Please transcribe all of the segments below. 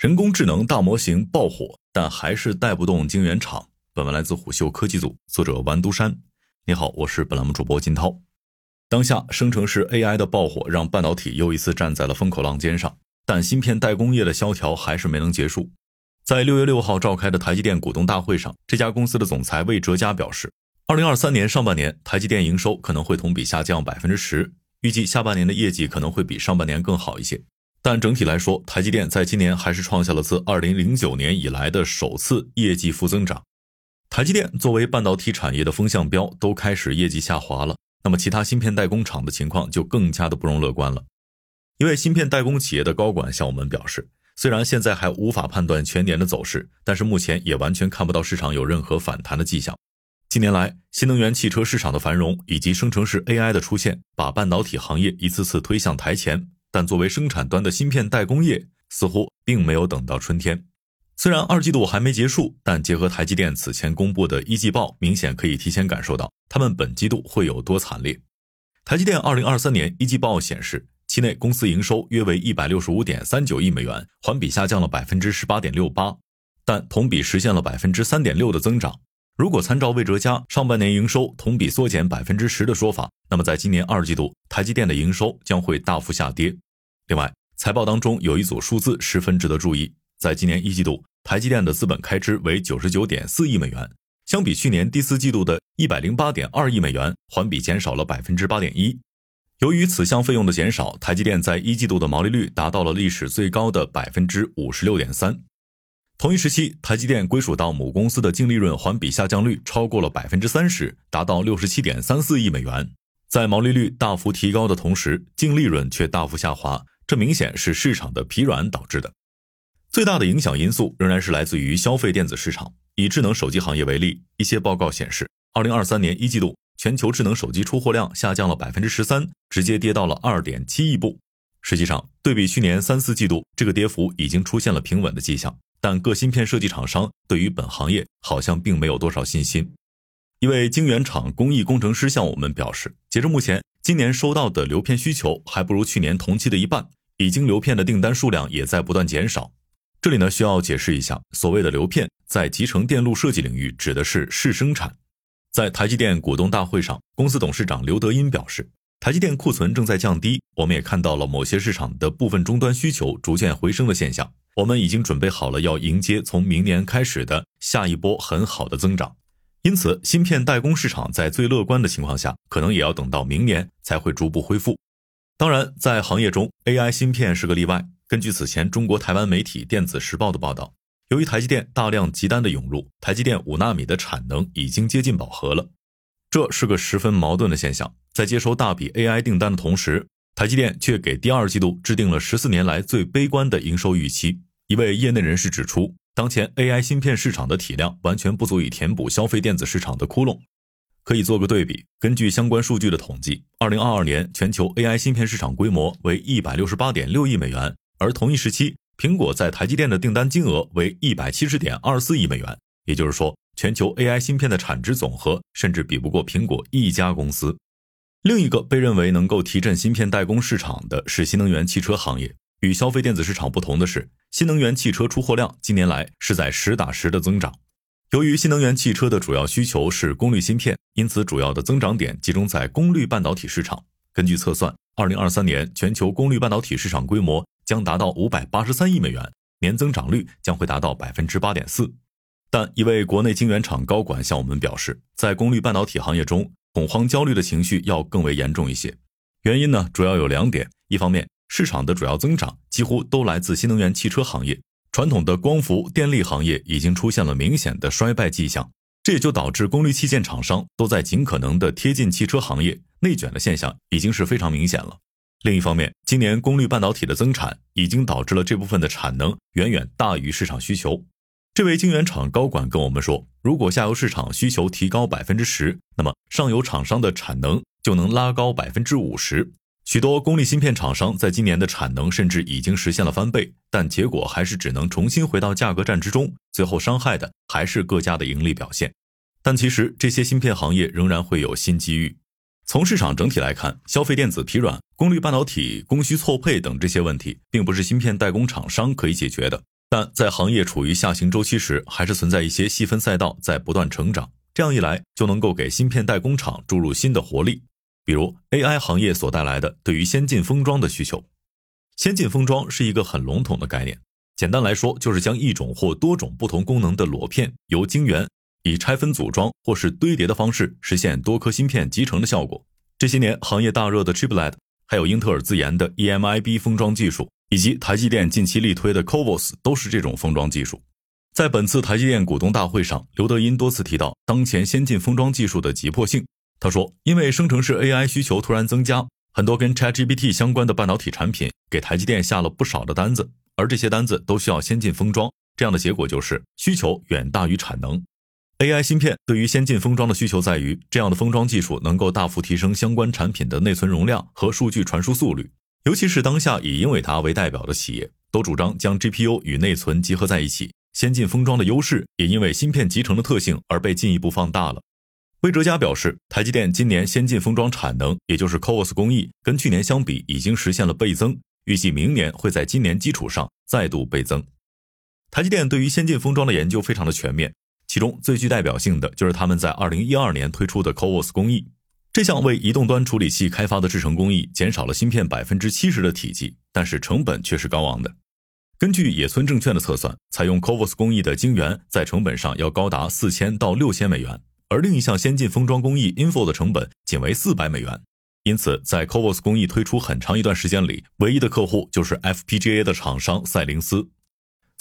人工智能大模型爆火，但还是带不动晶圆厂。本文来自虎嗅科技组，作者王都山。你好，我是本栏目主播金涛。当下生成式 AI 的爆火，让半导体又一次站在了风口浪尖上，但芯片代工业的萧条还是没能结束。在六月六号召开的台积电股东大会上，这家公司的总裁魏哲嘉表示，二零二三年上半年台积电营收可能会同比下降百分之十，预计下半年的业绩可能会比上半年更好一些。但整体来说，台积电在今年还是创下了自2009年以来的首次业绩负增长。台积电作为半导体产业的风向标，都开始业绩下滑了，那么其他芯片代工厂的情况就更加的不容乐观了。一位芯片代工企业的高管向我们表示，虽然现在还无法判断全年的走势，但是目前也完全看不到市场有任何反弹的迹象。近年来，新能源汽车市场的繁荣以及生成式 AI 的出现，把半导体行业一次次推向台前。但作为生产端的芯片代工业，似乎并没有等到春天。虽然二季度还没结束，但结合台积电此前公布的一季报，明显可以提前感受到他们本季度会有多惨烈。台积电二零二三年一季报显示，期内公司营收约为一百六十五点三九亿美元，环比下降了百分之十八点六八，但同比实现了百分之三点六的增长。如果参照魏哲家上半年营收同比缩减百分之十的说法，那么在今年二季度，台积电的营收将会大幅下跌。另外，财报当中有一组数字十分值得注意，在今年一季度，台积电的资本开支为九十九点四亿美元，相比去年第四季度的一百零八点二亿美元，环比减少了百分之八点一。由于此项费用的减少，台积电在一季度的毛利率达到了历史最高的百分之五十六点三。同一时期，台积电归属到母公司的净利润环比下降率超过了百分之三十，达到六十七点三四亿美元。在毛利率大幅提高的同时，净利润却大幅下滑，这明显是市场的疲软导致的。最大的影响因素仍然是来自于消费电子市场。以智能手机行业为例，一些报告显示，二零二三年一季度全球智能手机出货量下降了百分之十三，直接跌到了二点七亿部。实际上，对比去年三四季度，这个跌幅已经出现了平稳的迹象。但各芯片设计厂商对于本行业好像并没有多少信心。一位晶圆厂工艺工程师向我们表示，截至目前，今年收到的流片需求还不如去年同期的一半，已经流片的订单数量也在不断减少。这里呢需要解释一下，所谓的流片在集成电路设计领域指的是试生产。在台积电股东大会上，公司董事长刘德音表示，台积电库存正在降低，我们也看到了某些市场的部分终端需求逐渐回升的现象。我们已经准备好了，要迎接从明年开始的下一波很好的增长。因此，芯片代工市场在最乐观的情况下，可能也要等到明年才会逐步恢复。当然，在行业中，AI 芯片是个例外。根据此前中国台湾媒体《电子时报》的报道，由于台积电大量集单的涌入，台积电五纳米的产能已经接近饱和了。这是个十分矛盾的现象。在接收大笔 AI 订单的同时，台积电却给第二季度制定了十四年来最悲观的营收预期。一位业内人士指出，当前 AI 芯片市场的体量完全不足以填补消费电子市场的窟窿。可以做个对比，根据相关数据的统计，二零二二年全球 AI 芯片市场规模为一百六十八点六亿美元，而同一时期，苹果在台积电的订单金额为一百七十点二四亿美元。也就是说，全球 AI 芯片的产值总和甚至比不过苹果一家公司。另一个被认为能够提振芯片代工市场的是新能源汽车行业。与消费电子市场不同的是，新能源汽车出货量近年来是在实打实的增长。由于新能源汽车的主要需求是功率芯片，因此主要的增长点集中在功率半导体市场。根据测算，二零二三年全球功率半导体市场规模将达到五百八十三亿美元，年增长率将会达到百分之八点四。但一位国内晶圆厂高管向我们表示，在功率半导体行业中，恐慌焦虑的情绪要更为严重一些，原因呢主要有两点。一方面，市场的主要增长几乎都来自新能源汽车行业，传统的光伏电力行业已经出现了明显的衰败迹象，这也就导致功率器件厂商都在尽可能的贴近汽车行业，内卷的现象已经是非常明显了。另一方面，今年功率半导体的增产已经导致了这部分的产能远远大于市场需求。这位晶圆厂高管跟我们说，如果下游市场需求提高百分之十，那么上游厂商的产能就能拉高百分之五十。许多功率芯片厂商在今年的产能甚至已经实现了翻倍，但结果还是只能重新回到价格战之中，最后伤害的还是各家的盈利表现。但其实这些芯片行业仍然会有新机遇。从市场整体来看，消费电子疲软、功率半导体供需错配等这些问题，并不是芯片代工厂商可以解决的。但在行业处于下行周期时，还是存在一些细分赛道在不断成长。这样一来，就能够给芯片代工厂注入新的活力。比如 AI 行业所带来的对于先进封装的需求。先进封装是一个很笼统的概念，简单来说就是将一种或多种不同功能的裸片由晶圆以拆分组装或是堆叠的方式实现多颗芯片集成的效果。这些年行业大热的 Chiplet，还有英特尔自研的 EMIB 封装技术，以及台积电近期力推的 CoVoS 都是这种封装技术。在本次台积电股东大会上，刘德音多次提到当前先进封装技术的急迫性。他说：“因为生成式 AI 需求突然增加，很多跟 ChatGPT 相关的半导体产品给台积电下了不少的单子，而这些单子都需要先进封装。这样的结果就是需求远大于产能。AI 芯片对于先进封装的需求在于，这样的封装技术能够大幅提升相关产品的内存容量和数据传输速率。尤其是当下以英伟达为代表的企业，都主张将 GPU 与内存结合在一起。先进封装的优势也因为芯片集成的特性而被进一步放大了。”魏哲嘉表示，台积电今年先进封装产能，也就是 CoWoS 工艺，跟去年相比已经实现了倍增，预计明年会在今年基础上再度倍增。台积电对于先进封装的研究非常的全面，其中最具代表性的就是他们在2012年推出的 CoWoS 工艺。这项为移动端处理器开发的制程工艺，减少了芯片百分之七十的体积，但是成本却是高昂的。根据野村证券的测算，采用 CoWoS 工艺的晶圆在成本上要高达四千到六千美元。而另一项先进封装工艺 Info 的成本仅为四百美元，因此在 CoWoS 工艺推出很长一段时间里，唯一的客户就是 FPGA 的厂商赛灵思。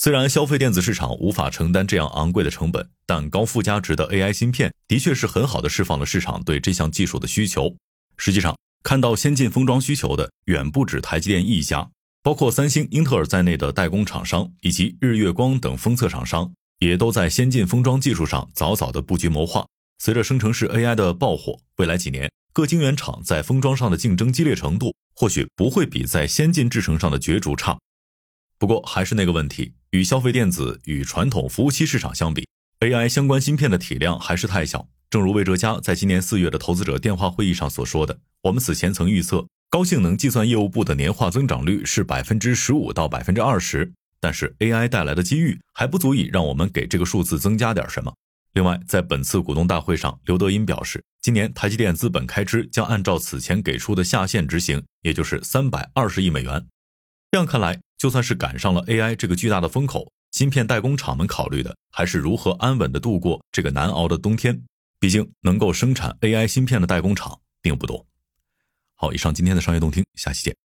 虽然消费电子市场无法承担这样昂贵的成本，但高附加值的 AI 芯片的确是很好的释放了市场对这项技术的需求。实际上，看到先进封装需求的远不止台积电一家，包括三星、英特尔在内的代工厂商以及日月光等封测厂商，也都在先进封装技术上早早的布局谋划。随着生成式 AI 的爆火，未来几年各晶圆厂在封装上的竞争激烈程度，或许不会比在先进制程上的角逐差。不过还是那个问题，与消费电子与传统服务器市场相比，AI 相关芯片的体量还是太小。正如魏哲嘉在今年四月的投资者电话会议上所说的，我们此前曾预测高性能计算业务部的年化增长率是百分之十五到百分之二十，但是 AI 带来的机遇还不足以让我们给这个数字增加点什么。另外，在本次股东大会上，刘德音表示，今年台积电资本开支将按照此前给出的下限执行，也就是三百二十亿美元。这样看来，就算是赶上了 AI 这个巨大的风口，芯片代工厂们考虑的还是如何安稳的度过这个难熬的冬天。毕竟，能够生产 AI 芯片的代工厂并不多。好，以上今天的商业动听，下期见。